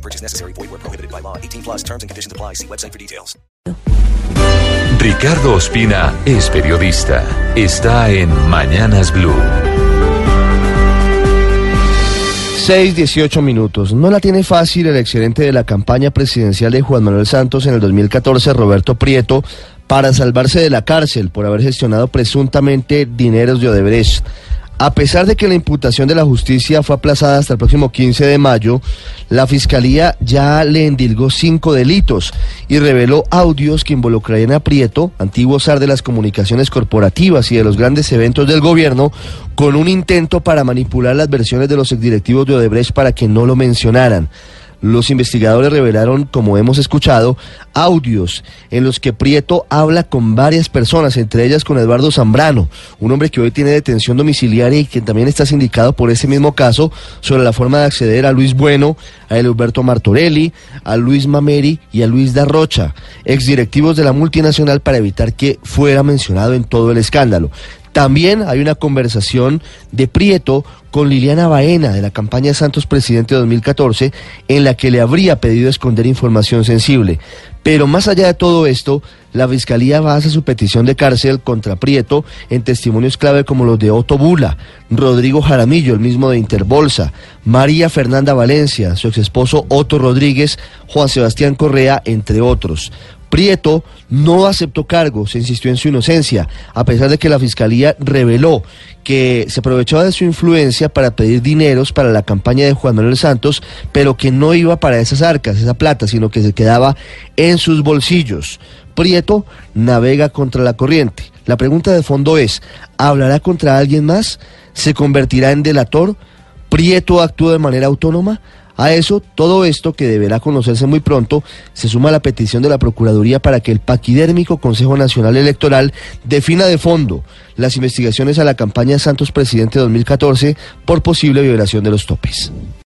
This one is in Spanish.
No purchase necessary. Void where prohibited by law. 18 plus terms and conditions apply. See website for details. Ricardo Ospina es periodista. Está en Mañanas Blue. 6, 18 minutos. No la tiene fácil el excedente de la campaña presidencial de Juan Manuel Santos en el 2014, Roberto Prieto, para salvarse de la cárcel por haber gestionado presuntamente dineros de Odebrecht. A pesar de que la imputación de la justicia fue aplazada hasta el próximo 15 de mayo, la fiscalía ya le endilgó cinco delitos y reveló audios que involucrarían a Prieto, antiguo zar de las comunicaciones corporativas y de los grandes eventos del gobierno, con un intento para manipular las versiones de los exdirectivos de Odebrecht para que no lo mencionaran. Los investigadores revelaron, como hemos escuchado, audios en los que Prieto habla con varias personas, entre ellas con Eduardo Zambrano, un hombre que hoy tiene detención domiciliaria y que también está sindicado por ese mismo caso sobre la forma de acceder a Luis Bueno, a Alberto Martorelli, a Luis Mameri y a Luis Darrocha, exdirectivos de la multinacional para evitar que fuera mencionado en todo el escándalo. También hay una conversación de Prieto con Liliana Baena de la campaña Santos Presidente 2014 en la que le habría pedido esconder información sensible. Pero más allá de todo esto, la Fiscalía basa su petición de cárcel contra Prieto en testimonios clave como los de Otto Bula, Rodrigo Jaramillo, el mismo de Interbolsa, María Fernanda Valencia, su exesposo Otto Rodríguez, Juan Sebastián Correa, entre otros. Prieto no aceptó cargos, insistió en su inocencia, a pesar de que la fiscalía reveló que se aprovechaba de su influencia para pedir dineros para la campaña de Juan Manuel Santos, pero que no iba para esas arcas, esa plata, sino que se quedaba en sus bolsillos. Prieto navega contra la corriente. La pregunta de fondo es, ¿hablará contra alguien más? ¿Se convertirá en delator? ¿Prieto actúa de manera autónoma? A eso, todo esto, que deberá conocerse muy pronto, se suma la petición de la Procuraduría para que el paquidérmico Consejo Nacional Electoral defina de fondo las investigaciones a la campaña Santos Presidente 2014 por posible violación de los topes.